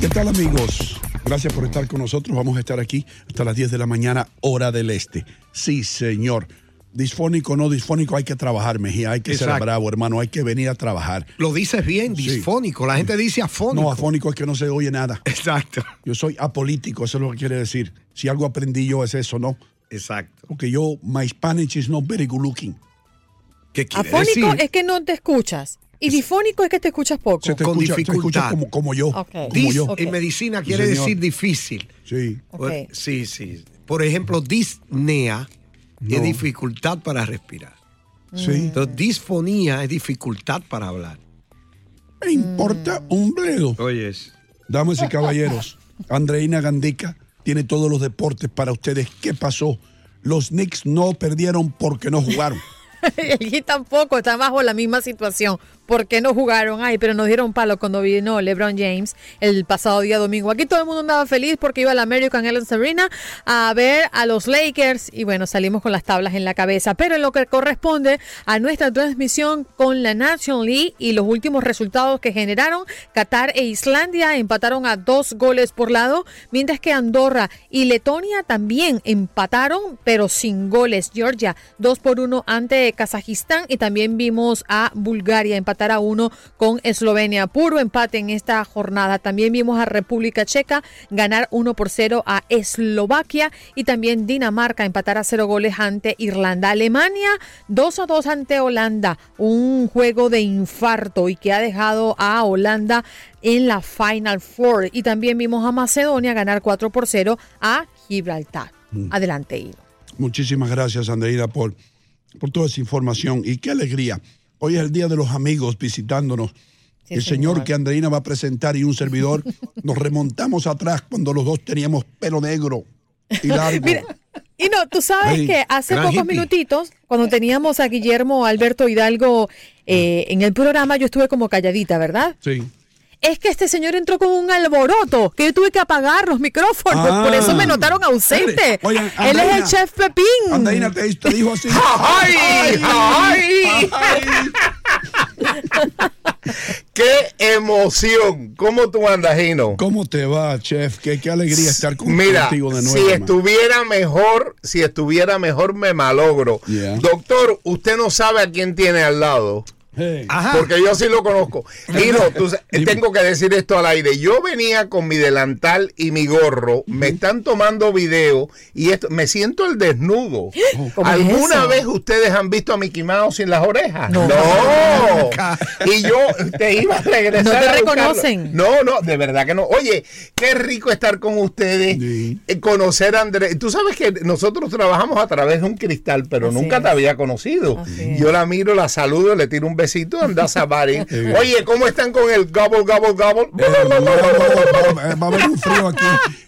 ¿Qué tal amigos? Gracias por estar con nosotros. Vamos a estar aquí hasta las 10 de la mañana, hora del este. Sí, señor. Disfónico o no disfónico, hay que trabajar, Mejía. Hay que ser bravo, hermano. Hay que venir a trabajar. Lo dices bien, Sí. disfónico. La gente dice afónico. No, afónico es que no se oye nada. Exacto. Yo soy apolítico, eso es lo que quiere decir. Si algo aprendí yo es eso, ¿no? Exacto. Porque yo, my Spanish is not very good looking. ¿Qué quiere Afónico decir? es que no te escuchas. Y difónico es que te escuchas poco. Se te Con escucha, te dificultad. como, como yo. Como Dis- yo. En medicina quiere señor. decir difícil. Sí. Sí, sí. Por ejemplo, disnea No. es dificultad para respirar. Sí. Entonces, disfonía es dificultad para hablar. Me importa un bledo. Oyes. Damas y caballeros, Andreina Gandica tiene todos los deportes para ustedes. ¿Qué pasó? Los Knicks no perdieron porque no jugaron. Heat tampoco está bajo la misma situación. ¿Por qué no jugaron? Ay, pero nos dieron palo cuando vino LeBron James el pasado día domingo. Aquí todo el mundo andaba feliz porque iba al American Airlines Arena a ver a los Lakers y bueno, salimos con las tablas en la cabeza. Pero en lo que corresponde a nuestra transmisión con la National League y los últimos resultados que generaron, Qatar e Islandia empataron a dos goles por lado, mientras que Andorra y Letonia también empataron, pero sin goles. Georgia, dos por uno ante Kazajistán y también vimos a Bulgaria empatar a uno con Eslovenia. Puro empate en esta jornada. También vimos a República Checa ganar uno por cero a Eslovaquia y también Dinamarca empatar a cero goles ante Irlanda. Alemania dos a dos ante Holanda. Un juego de infarto y que ha dejado a Holanda en la Final Four. Y también vimos a Macedonia ganar 4 por 0 a Gibraltar. Adelante, Ido. Muchísimas gracias, Andreina, por, por toda esa información. Y qué alegría. Hoy es el Día de los Amigos visitándonos. Sí, el señor. señor. que Andreina va a presentar y un servidor, nos remontamos atrás cuando los dos teníamos pelo negro y largo. Mira, y no, tú sabes que hace pocos hippie. minutitos, cuando teníamos a Guillermo Alberto Hidalgo eh, en el programa, yo estuve como calladita, ¿verdad? Sí. Es que este señor entró con un alboroto, que yo tuve que apagar los micrófonos, Ah. por eso me notaron ausente. Oye, Él es el chef Pepín. Andreina te, te dijo así. ¡Ay! ¡Ay! ¡Qué emoción! ¿Cómo tú andas, Gino? ¿Cómo te va, chef? Qué, qué alegría estar con- Mira, contigo de nuevo. si hermano. estuviera mejor, si estuviera mejor, me malogro. Yeah. Doctor, usted no sabe a quién tiene al lado. Hey. Porque yo sí lo conozco. Tú Dime. tengo que decir esto al aire. Yo venía con mi delantal y mi gorro, me están tomando video y esto, me siento el desnudo. ¿Cómo es ¿Alguna vez ustedes han visto a Mickey Mouse sin las orejas? No. Y yo te iba a regresar. No te a reconocen. No, no, de verdad que no. Oye, qué rico estar con ustedes, Sí. eh, conocer a Andrés. Tú sabes que nosotros trabajamos a través de un cristal, pero Así nunca es. te había conocido. Así. Yo la miro, la saludo, le tiro un besito, anda Sabari. Oye, ¿cómo están con el gobble, gobble, gobble? Eh, no, va a haber un frío aquí.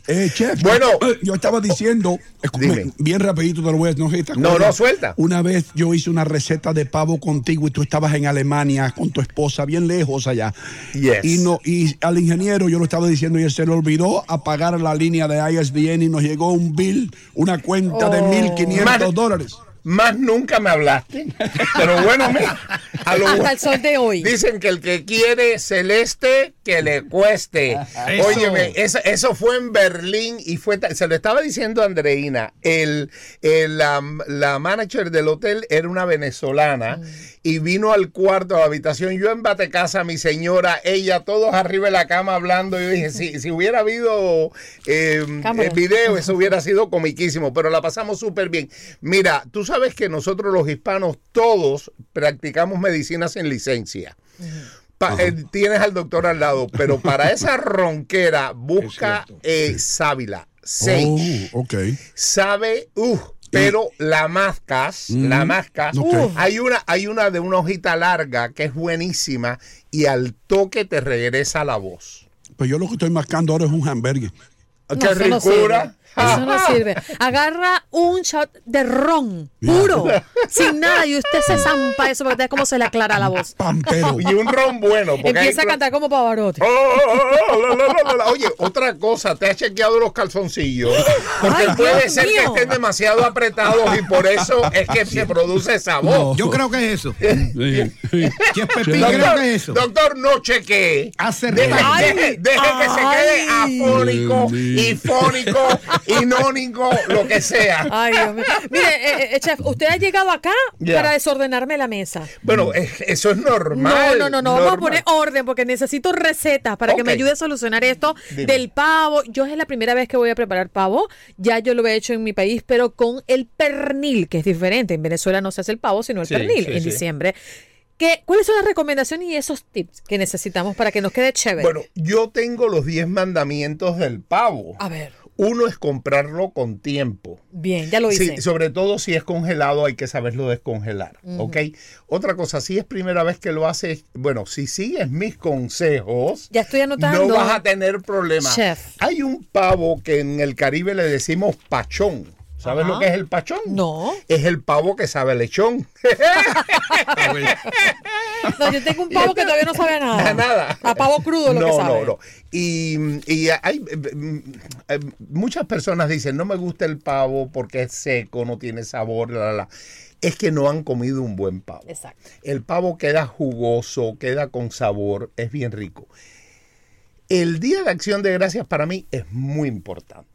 Eh, chef, Bueno. yo, yo estaba diciendo, escúchame, Dime. bien rapidito te lo voy a te No, no, suelta. Una vez yo hice una receta de pavo contigo y tú estabas en Alemania con tu esposa, bien lejos allá. Yes. Y, no, y al ingeniero yo lo estaba diciendo y él se le olvidó apagar la línea de ISDN y nos llegó un bill, una cuenta de Oh. 1.500 Más- dólares. Más nunca me hablaste. Pero bueno, mira, a lo- Hasta el sol de hoy. Dicen que el que quiere celeste, que le cueste. Eso. Óyeme, eso, eso fue en Berlín y fue, se lo estaba diciendo Andreina, el, el, la, la manager del hotel era una venezolana y vino al cuarto, a la habitación, yo en casa mi señora, ella, todos arriba de la cama hablando. Yo dije, si, si hubiera habido eh, Cámara. eh, video, eso hubiera sido comiquísimo, pero la pasamos súper bien. Mira, tú sabes que nosotros los hispanos todos practicamos medicina sin licencia. Pa- eh, tienes al doctor al lado, pero para esa ronquera busca eh, sábila, sage. Oh, ok. Sabe, uh, pero la mascas, la mascas, Ok. uh, hay una, hay una de una hojita larga que es buenísima y al toque te regresa la voz. Pues yo lo que estoy mascando ahora es un hamburger. No, ¡Qué ricura! Eso no sirve. Agarra un shot de ron puro, sin nada, y usted se zampa eso porque te cómo se le aclara la voz. Pampero. Y un ron bueno. porque Empieza a cantar como Pavarotti. Oh, oh, oh, oh, la, la, la, la. Oye, otra cosa, te has chequeado los calzoncillos. Porque Ay, puede Dios ser que estén demasiado apretados y por eso es que se produce esa voz. Yo creo que es eso. Sí, sí. Pepín, Doctor, creo que es eso. doctor, no chequee. Deje, deje- deje que se quede afónico, y fónico, inónico, lo que sea. Ay, Dios mío. Mire, eh, eh, chef, usted ha llegado acá para desordenarme la mesa. Bueno, es- eso es No, normal. no, no, no, vamos a poner orden porque necesito recetas para que me ayude a solucionar esto Dime. del pavo. Yo es la primera vez que voy a preparar pavo. Ya yo lo he hecho en mi país, pero con el pernil, que es diferente. En Venezuela no se hace el pavo, sino el Sí, pernil sí, en sí. diciembre. ¿Qué, ¿Cuáles son las recomendaciones y esos tips que necesitamos para que nos quede chévere? Bueno, yo tengo los 10 mandamientos del pavo. a ver, Uno es comprarlo con tiempo. bien, ya lo hice. Sí, sobre todo si es congelado hay que saberlo descongelar, ¿ok? Otra cosa, si es primera vez que lo haces, bueno, si sigues mis consejos, Ya estoy anotando. no vas a tener problemas. Chef. Hay un pavo que en el Caribe le decimos pachón. ¿Sabes Ajá. lo que es el pachón? No. Es el pavo que sabe lechón. No, yo tengo un pavo que todavía no sabe a nada. A nada. A pavo crudo lo no, que sabe. No, no, Y, y hay eh, eh, muchas personas dicen, no me gusta el pavo porque es seco, no tiene sabor, la, la, la". Es que no han comido un buen pavo. Exacto. El pavo queda jugoso, queda con sabor, es bien rico. El Día de Acción de Gracias para mí es muy importante.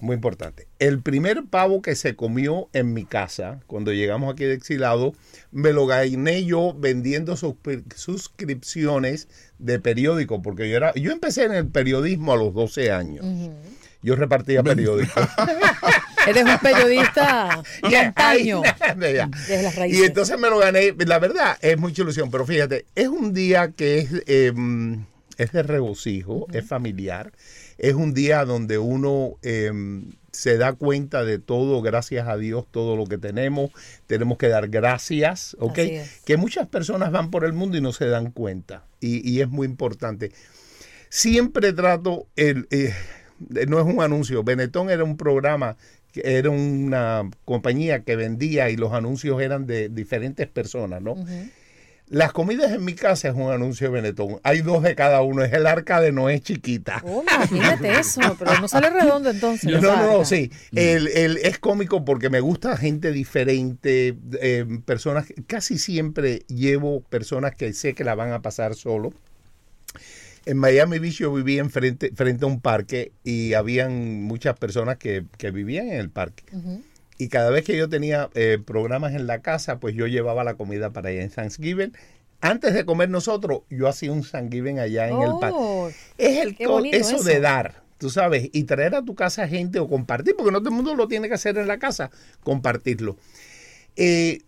Muy importante. El primer pavo que se comió en mi casa, cuando llegamos aquí de exilado, me lo gané yo vendiendo suscri- suscripciones de periódico, porque yo era, yo empecé en el periodismo a los 12 años. Yo repartía periódicos. Eres un periodista Yeah, montaño. ahí, ya. Desde las raíces. Y entonces me lo gané. La verdad, es mucha ilusión. Pero fíjate, es un día que es, eh, es de regocijo, es familiar. Es un día donde uno eh, se da cuenta de todo, gracias a Dios, todo lo que tenemos. Tenemos que dar gracias, ¿ok? Es. Que muchas personas van por el mundo y no se dan cuenta. Y, y es muy importante. Siempre trato, el, eh, no es un anuncio, Benetton era un programa, que era una compañía que vendía y los anuncios eran de diferentes personas, ¿no? Las comidas en mi casa es un anuncio de Benetton. Hay dos de cada uno. Es el arca de Noé chiquita. Oh, imagínate eso, pero no sale redondo entonces. No, no, no, sí. El, el- es cómico porque me gusta gente diferente, eh, personas, casi siempre llevo personas que sé que la van a pasar solo. En Miami Beach yo vivía enfrente, frente a un parque y habían muchas personas que, que vivían en el parque. Y cada vez que yo tenía eh, programas en la casa, pues yo llevaba la comida para allá en Thanksgiving. Antes de comer nosotros, yo hacía un Thanksgiving allá en el patio. Oh, Es el eso, eso. de dar, tú sabes, y traer a tu casa gente o compartir, porque no todo el mundo lo tiene que hacer en la casa, compartirlo. Eh,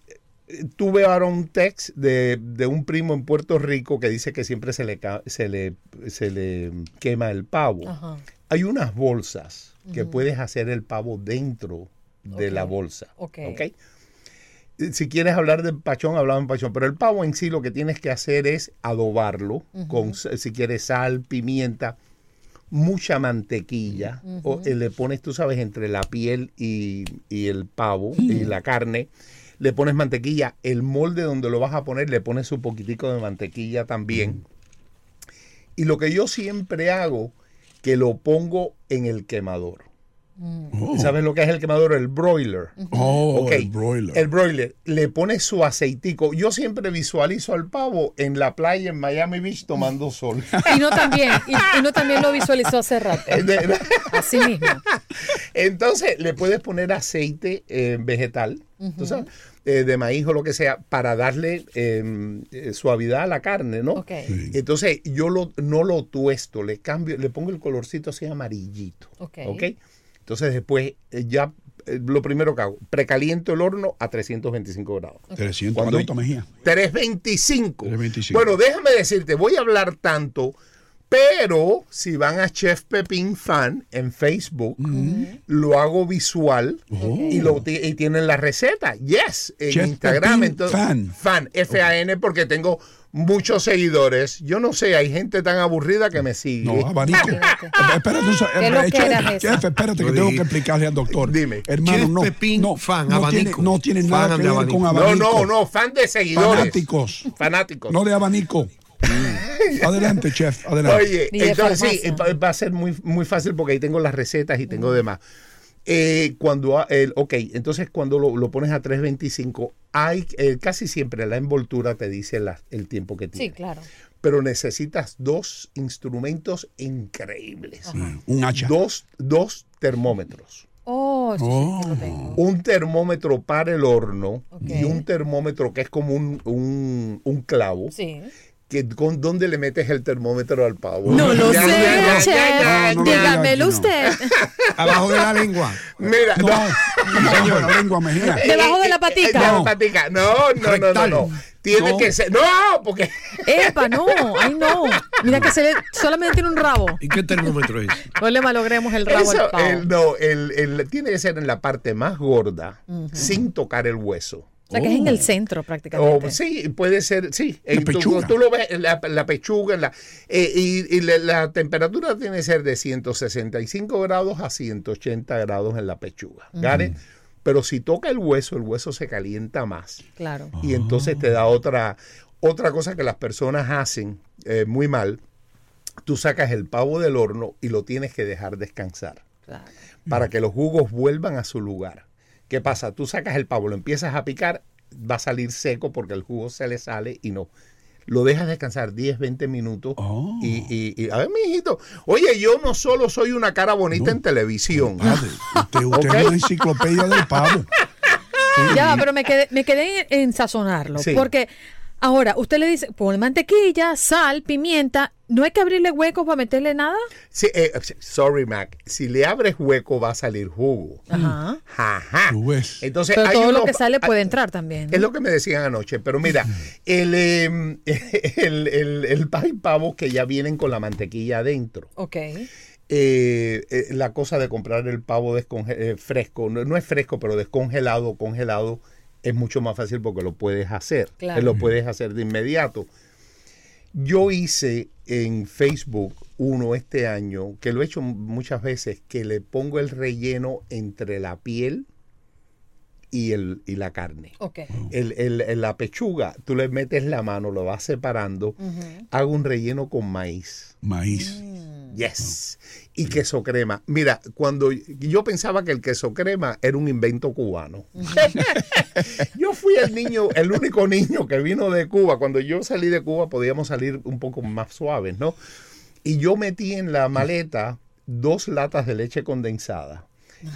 tuve ahora un text de, de un primo en Puerto Rico que dice que siempre se le, se le, se le quema el pavo. Ajá. Hay unas bolsas que puedes hacer el pavo dentro de la bolsa. Ok. ¿ok? Si quieres hablar de pachón, hablamos de pachón. Pero el pavo en sí lo que tienes que hacer es adobarlo con, si quieres, sal, pimienta, mucha mantequilla. o, eh, le pones, tú sabes, entre la piel y, y el pavo y la carne. Le pones mantequilla. El molde donde lo vas a poner, le pones un poquitico de mantequilla también. Y lo que yo siempre hago, que lo pongo en el quemador. Oh, ¿Sabes lo que es el quemador? El broiler. oh, el broiler. El broiler. Le pones su aceitico. Yo siempre visualizo al pavo en la playa en Miami Beach tomando sol. Y no también, y, y no también lo visualizó hace rato. Así mismo. Entonces le puedes poner aceite eh, vegetal, tú sabes, eh, de maíz o lo que sea, para darle eh, eh, suavidad a la carne, ¿no? Ok. Entonces yo lo, no lo tuesto, le cambio, le pongo el colorcito así amarillito. Ok. Entonces después eh, ya eh, lo primero que hago, precaliento el horno a 325 grados. 300. Cuando- ¿Cuánto, Mejía? 325. 325. Bueno, déjame decirte, voy a hablar tanto, pero si van a Chef Pepín Fan en Facebook, lo hago visual y, lo, ti- y tienen la receta. Yes, en Chef Instagram. Pepín entonces, Fan. Fan, F-A-N, porque tengo muchos seguidores. Yo no sé, hay gente tan aburrida que me sigue. No, abanico. Espérate, un sa- ¿Qué eh, lo que chef, era eso? chef, espérate que tengo que explicarle al doctor. Dime. Hermano, no, Pepín, no, fan, no tiene, abanico. no tiene Fan nada que de ver abanico. con no, abanico. no, no, fan de seguidores. Fanáticos, Fanáticos. no de abanico. adelante, chef, adelante. Oye, de entonces sí, va a ser muy, muy fácil porque ahí tengo las recetas y tengo demás. Eh, cuando, el, ok, entonces cuando lo, lo pones a 325, hay eh, casi siempre la envoltura te dice la- el tiempo que Sí, tiene. claro. Pero necesitas dos instrumentos increíbles. Un hacha. Dos, dos termómetros. Oh, sí, sí, sí, lo tengo. Un termómetro para el horno y un termómetro que es como un, un, un clavo. Sí. Que, con, ¿Dónde le metes el termómetro al pavo? No lo Ya, sé, ya, No, no, Dígamelo no. usted. Abajo de la lengua. Mira, No, no. señor, la lengua, Mejía. Debajo de la patica. de la No. patica. No, no, no, no, no. Tiene No. que ser. No, porque. Epa, no, ay no. Mira que se le, solamente tiene un rabo. ¿Y qué termómetro es? No le malogremos el rabo Eso, al pavo. el- no, el, el- tiene que ser en la parte más gorda, sin tocar el hueso. O sea, que es en el centro prácticamente. O, sí, puede ser, sí. La tu- pechuga. Tú, lo ves, la, la pechuga, la, eh, y, y la, la temperatura tiene que ser de 165 grados a 180 grados en la pechuga. Pero si toca el hueso, el hueso se calienta más. Claro. Y entonces te da otra, otra cosa que las personas hacen eh, muy mal. Tú sacas el pavo del horno y lo tienes que dejar descansar claro. para que los jugos vuelvan a su lugar. ¿Qué pasa? Tú sacas el pavo, lo empiezas a picar, va a salir seco porque el jugo se le sale y no. Lo dejas descansar 10, 20 minutos Oh. y, y, y- a ver, mi hijito, oye, yo no solo soy una cara bonita en televisión. Padre, usted, es una enciclopedia del pavo. Ya, pero me quedé, me quedé en, en sazonarlo. Sí. Porque ahora usted le dice, pon mantequilla, sal, pimienta. ¿No hay que abrirle huecos para meterle nada? Sí, eh, sorry, Mac, si le abres hueco va a salir jugo. Ajá. Ajá. Tú ves. Entonces, Pero hay todo lo que sale hay- puede entrar también. ¿no? Es lo que me decían anoche, pero mira, el, eh, el, el, el pavo que ya vienen con la mantequilla adentro. Ok. Eh, eh, la cosa de comprar el pavo eh, fresco, no, no es fresco, pero descongelado, congelado, es mucho más fácil porque lo puedes hacer. Claro. Lo puedes hacer de inmediato. Yo hice en Facebook uno este año, que lo he hecho muchas veces, que le pongo el relleno entre la piel y, el, y la carne. Ok. El, el- el- la pechuga, tú le metes la mano, lo vas separando, hago un relleno con maíz. Maíz. Yes. Y queso crema. Mira, cuando yo pensaba que el queso crema era un invento cubano. yo fui el niño, el único niño que vino de Cuba. Cuando yo salí de Cuba podíamos salir un poco más suaves, ¿no? Y yo metí en la maleta dos latas de leche condensada.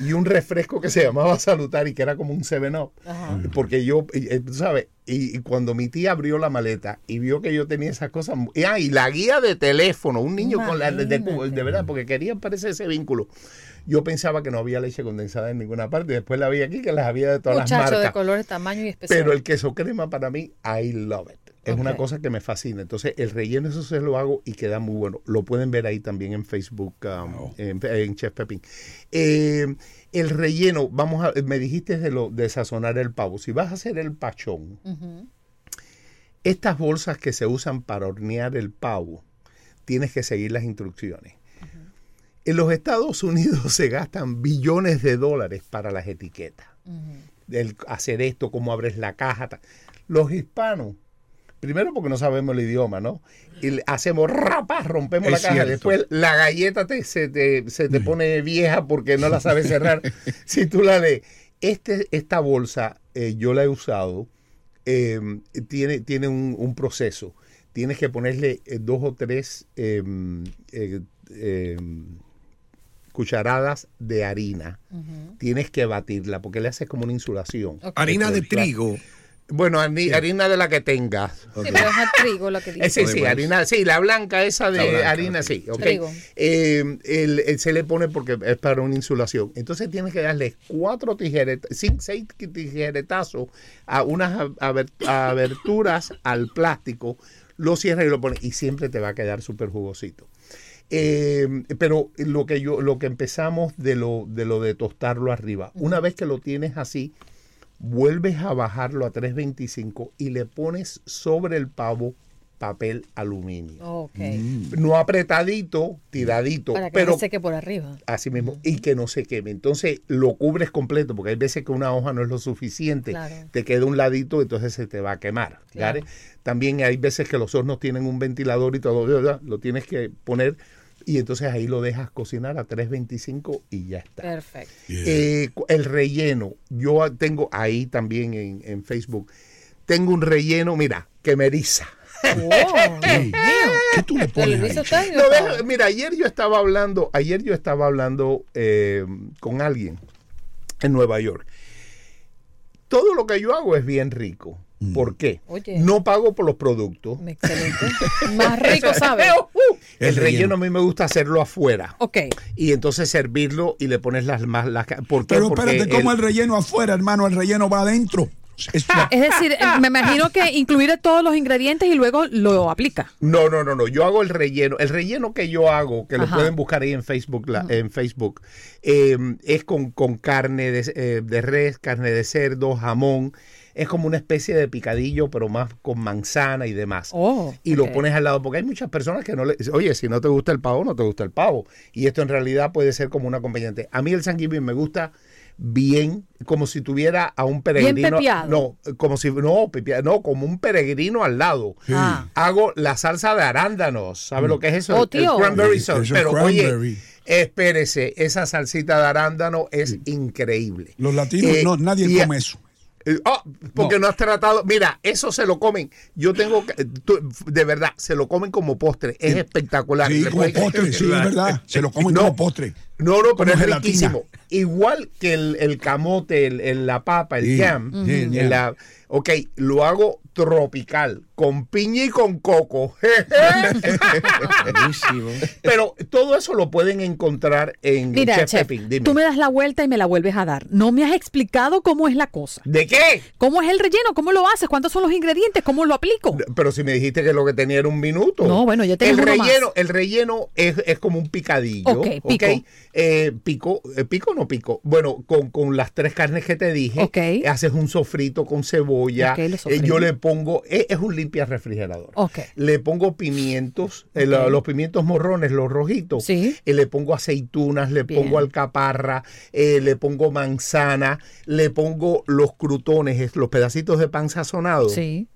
Y un refresco que se llamaba Salutar y que era como un 7-Up. Ajá. Porque yo, eh, tú sabes, y, y cuando mi tía abrió la maleta y vio que yo tenía esas cosas, y, ah, y la guía de teléfono, un niño con la de, de, de verdad, porque quería parecer ese vínculo. Yo pensaba que no había leche condensada en ninguna parte, después la vi aquí que las había de todas las Muchacho de marcas. colores, tamaño y especial. Pero el queso crema para mí, I love it. Es una cosa que me fascina. Entonces, el relleno eso se lo hago y queda muy bueno. Lo pueden ver ahí también en Facebook, um, en, en Chef Pepín. Eh, el relleno, vamos a, me dijiste de lo de sazonar el pavo. Si vas a hacer el pachón, estas bolsas que se usan para hornear el pavo, tienes que seguir las instrucciones. En los Estados Unidos se gastan billones de dólares para las etiquetas. El hacer esto, cómo abres la caja. Los hispanos, primero porque no sabemos el idioma, ¿no? Y le hacemos rapas, rompemos Es la caja. cierto. Después la galleta te, se, te, se te pone vieja porque no la sabes cerrar. si tú la lees. Este, esta bolsa eh, yo la he usado eh, tiene, tiene un, un proceso. Tienes que ponerle eh, dos o tres eh, eh, eh, cucharadas de harina. Tienes que batirla porque le haces como una insulación. Harina de Claro. trigo. Bueno, hari- harina de la que tengas. Sí, pero es el trigo lo que dice. Eh, sí, harina, sí, la blanca esa de La blanca, harina, sí, ok. Trigo. Eh, el- el- se le pone porque es para una insulación. Entonces tienes que darle cuatro tijeretas, seis tijeretazos a unas aberturas al plástico, lo cierras y lo pones y siempre te va a quedar súper jugosito. Eh, pero lo que yo, lo que empezamos de lo, de lo de tostarlo arriba, una vez que lo tienes así, vuelves a bajarlo a 325 y le pones sobre el pavo papel aluminio. Ok. No apretadito, tiradito, Para que pero no se seque por arriba. así mismo, y que no se queme. Entonces lo cubres completo, porque hay veces que una hoja no es lo suficiente, Claro. te queda un ladito, entonces se te va a quemar. También hay veces que los hornos tienen un ventilador y todo, lo tienes que poner y entonces ahí lo dejas cocinar a 325 y ya está. Perfecto. Eh, el relleno, yo tengo ahí también en, en Facebook, tengo un relleno, mira, que me eriza. Wow. ¿Qué tú le pones ahí? No, deja- mira, ayer yo estaba hablando, ayer yo estaba hablando eh, con alguien en Nueva York. Todo lo que yo hago es bien rico. ¿Por qué? Oye. No pago por los productos. Excelente. Más rico, ¿sabe? El, El relleno. relleno. a mí me gusta hacerlo afuera. Ok. Y entonces servirlo y le pones las más las ¿Por qué? Pero Porque espérate, ¿cómo el- el relleno afuera, hermano? El relleno va adentro. Es Es decir, eh, me imagino que incluir todos los ingredientes y luego lo aplica. No, no, no, no. Yo hago el relleno. El relleno que yo hago, que lo Ajá. pueden buscar ahí en Facebook, la- en Facebook, eh, es con, con carne de, eh, de res, carne de cerdo, jamón. Es como una especie de picadillo, pero más con manzana y demás. Oh, y lo pones al lado, porque hay muchas personas que no le... Oye, si no te gusta el pavo, no te gusta el pavo. Y esto en realidad puede ser como un acompañante. A mí el Thanksgiving me gusta bien, como si tuviera a un peregrino. No, como si... No, pepia- no, como un peregrino al lado Ah. hago la salsa de arándanos. ¿Sabe lo que es eso? Oh, El- cranberry sauce. Pero cranberry. oye, espérese, esa salsita de arándano es increíble. Los latinos, Eh, no, nadie y- come eso. Ah, porque no. has tratado. Mira, eso se lo comen. Yo tengo. de verdad, se lo comen como postre. Es espectacular. Sí, como postre, sí, es verdad. Se lo comen No. como postre. No, no, pero es gelatina. riquísimo. Igual que el, el camote, el, el- la papa, el Sí, jam. sí, el el jam. la- ok, lo hago tropical, con piña y con coco. Buenísimo. pero todo eso lo pueden encontrar en Mira, Chef chef, Pepín. Dime. tú me das la vuelta y me la vuelves a dar. No me has explicado cómo es la cosa. ¿De qué? ¿Cómo es el relleno? ¿Cómo lo haces? ¿Cuántos son los ingredientes? ¿Cómo lo aplico? Pero si me dijiste que lo que tenía era un minuto. No, bueno, ya el tenemos uno relleno, más. el relleno es, es como un picadillo. Ok, pico. Eh, pico, eh, pico o no pico. Bueno, con, con las tres carnes que te dije, Ok. haces un sofrito con cebolla. Ok, lo Eh, yo le pongo, es, es un limpia refrigerador. Ok. Le pongo pimientos, eh, lo- los pimientos morrones, los rojitos. Sí. Eh, le pongo aceitunas, le Bien. pongo alcaparra, eh, le pongo manzana, le pongo los crutones, es- los pedacitos de pan sazonado Sí.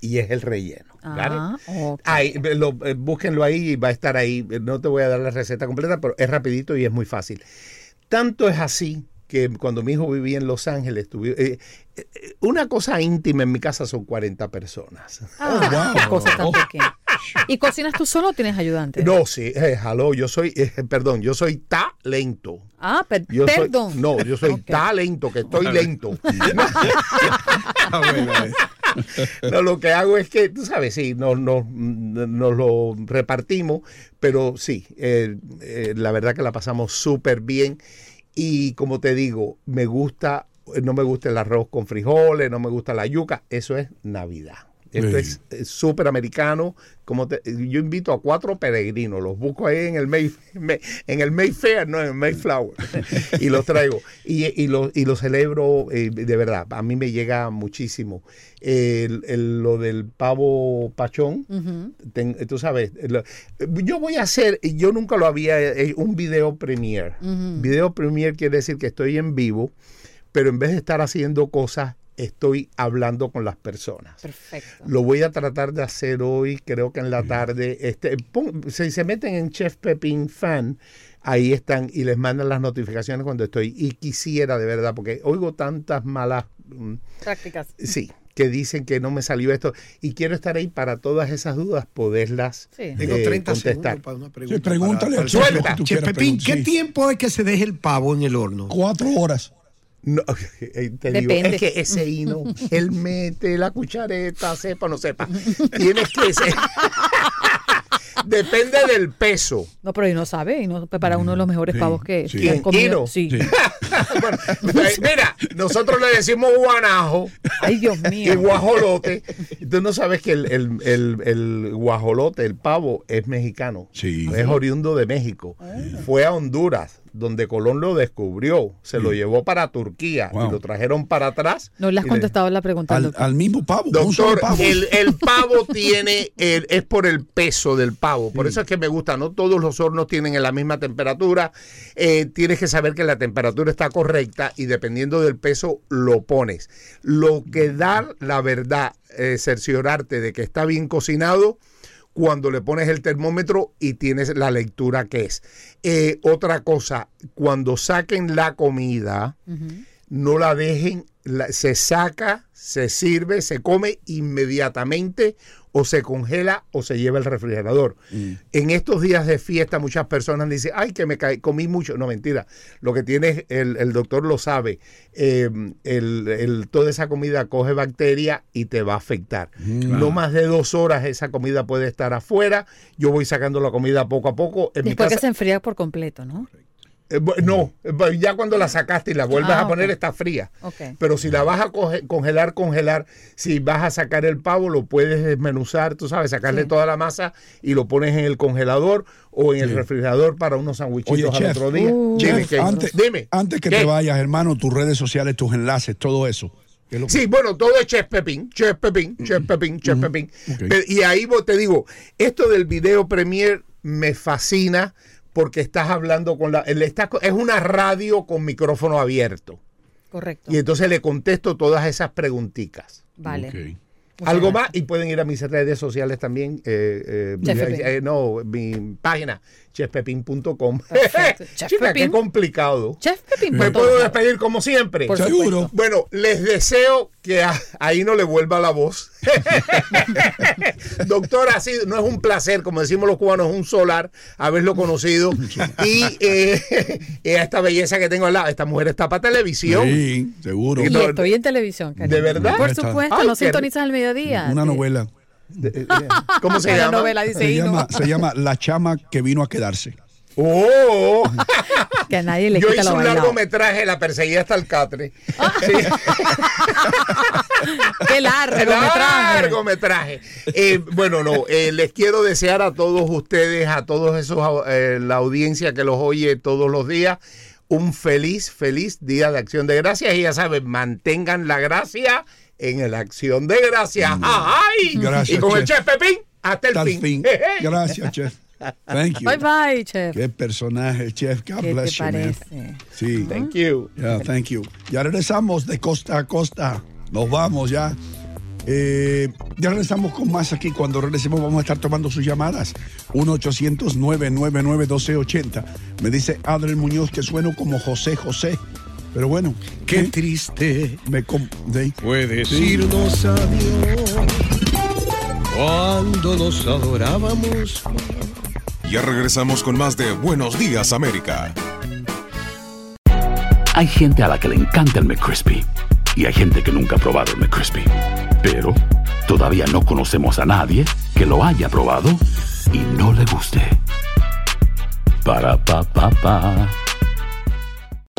y es el relleno. Ah. Ahí, lo- eh, búsquenlo ahí y va a estar ahí. No te voy a dar la receta completa, pero es rapidito y es muy fácil. Tanto es así que cuando mi hijo vivía en Los Ángeles, tuvi- eh, eh, una cosa íntima en mi casa son 40 personas. Ah, qué cosa tan Oh. pequeña. ¿Y cocinas tú solo o tienes ayudante? No, sí, eh, hello, yo soy, eh, perdón, yo soy talento. Ah, per- Yo soy- perdón. no, yo soy talento, que estoy lento. Ah. No, lo que hago es que, tú sabes, sí, nos, nos, nos lo repartimos, pero sí, eh, eh, la verdad que la pasamos súper bien. Y como te digo, me gusta, no me gusta el arroz con frijoles, no me gusta la yuca, eso es Navidad. Esto Sí. es eh, súper americano. Como te- yo invito a cuatro peregrinos, los busco ahí en el, May, en el Mayfair, no en el Mayflower, y los traigo. Y, y lo, y lo celebro eh, de verdad. A mí me llega muchísimo. El- el- lo del pavo pachón, ten- tú sabes, lo- yo voy a hacer, yo nunca lo había, eh, un video premiere. Video premiere quiere decir que estoy en vivo, pero en vez de estar haciendo cosas, estoy hablando con las personas. Perfecto. Lo voy a tratar de hacer hoy, creo que en la tarde. Este, pon- si se meten en Chef Pepin Fan, ahí están y les mandan las notificaciones cuando estoy. Y quisiera de verdad, porque oigo tantas malas, mm, Prácticas. sí, que dicen que no me salió esto. Y quiero estar ahí para todas esas dudas, poderlas Sí. Tengo eh, 30 contestar. segundos para una pregunta. Sí, pregúntale para- para- tú Chef Pepín, ¿qué sí. tiempo es que se deje el pavo en el horno? Cuatro horas. No, te digo, Depende. es que ese hino, él mete la cuchareta, sepa o no sepa. Tienes que ser. Depende del peso. No, pero y no sabe, y no prepara uno de los mejores Sí, pavos que, sí. que han ¿Quién? comido. Hino? Sí. Sí. Bueno, eh, mira, nosotros le decimos guanajo Ay, Dios y mío. guajolote. Tú no sabes que el, el- el- el guajolote, el pavo, es mexicano. Sí. Es oriundo de México. Fue a Honduras, donde Colón lo descubrió. Se lo llevó para Turquía Wow. y lo trajeron para atrás. No le has contestado la pregunta. al mismo pavo. un solo Doctor, pavo. el, el pavo tiene, el- es por el peso del pavo. Por eso es que me gusta. No todos los hornos tienen la misma temperatura. Eh, tienes que saber que la temperatura está correcta y dependiendo del peso lo pones. Lo que da la verdad, eh, cerciorarte de que está bien cocinado cuando le pones el termómetro y tienes la lectura que es. Eh, otra cosa, cuando saquen la comida, no la dejen, la- se saca, se sirve, se come inmediatamente o se congela o se lleva al refrigerador. En estos días de fiesta muchas personas dicen, ay, que me caí, comí mucho. No, mentira. Lo que tienes, el, el doctor lo sabe, eh, el- el- toda esa comida coge bacteria y te va a afectar. No más de dos horas esa comida puede estar afuera. Yo voy sacando la comida poco a poco. En mi Después que se enfría por completo, ¿no? Eh, no, eh, ya cuando la sacaste y la vuelves Ah, a poner ok. está fría. Ok. Pero si la vas a coge- congelar, congelar, si vas a sacar el pavo, lo puedes desmenuzar, tú sabes, sacarle Sí. toda la masa y lo pones en el congelador o en el refrigerador para unos Oye, sandwichitos al chef, otro día. Uh, Dime, Chef, antes, Dime. antes que ¿Qué? te vayas, hermano, tus redes sociales, tus enlaces, todo eso. ¿Qué es lo que- Sí, bueno, todo es Chef Pepín, Chef Pepín, Chef Pepín, Chef Pepín. Ok. Pero- Y ahí vos te digo, esto del video premier me fascina porque estás hablando con la... co- es una radio con micrófono abierto. Correcto. Y entonces le contesto todas esas pregunticas. Vale. Ok. Muchas Algo más y pueden ir a mis redes sociales también. eh, eh, eh, no, mi página, chefpepin.com. Chef Chica, qué complicado. Chef. Me puedo despedir como siempre. Por Seguro. supuesto. Bueno, les deseo que a- ahí no le vuelva la voz. Doctor, ha sido, no es un placer, como decimos los cubanos, es un solar haberlo conocido. y eh, eh, a esta belleza que tengo al lado, esta mujer está para televisión. Sí, seguro. Y No, estoy en televisión, cariño. ¿De verdad? Por supuesto, Ay, no sintonizas al mediodía. Una Sí. novela. De- eh, ¿Cómo se La llama? novela dice Se llama, se llama La chama que vino a quedarse. Oh, Que a nadie le yo quita hice lo un bailado. largometraje, la perseguí hasta el catre. Sí. Qué largometraje. largometraje. Eh, bueno, no, eh, les quiero desear a todos ustedes, a todos esos, eh, la audiencia que los oye todos los días, un feliz, feliz día de acción de gracias. Y ya saben, mantengan la gracia en la acción de gracias. ¡Ay! Gracias, y con el chef. Pepín, hasta el Hasta el fin. fin. Gracias, chef. Thank you. Bye bye, chef. Qué personaje, chef. God ¿Qué te bless you, man. parece? Sí. Thank you. Yeah, thank you. Ya regresamos de costa a costa. Nos vamos ya. Eh, ya regresamos con más aquí. Cuando regresemos vamos a estar tomando sus llamadas. 1-800-999-1280. Me dice Adriel Muñoz que sueno como José José. Pero bueno, Qué ¿eh? triste me de- fue decirnos adiós. Cuando nos adorábamos. Ya regresamos con más de Buenos Días América. Hay gente a la que le encanta el McCrispy y hay gente que nunca ha probado el McCrispy. Pero todavía no conocemos a nadie que lo haya probado y no le guste. Para pa pa pa.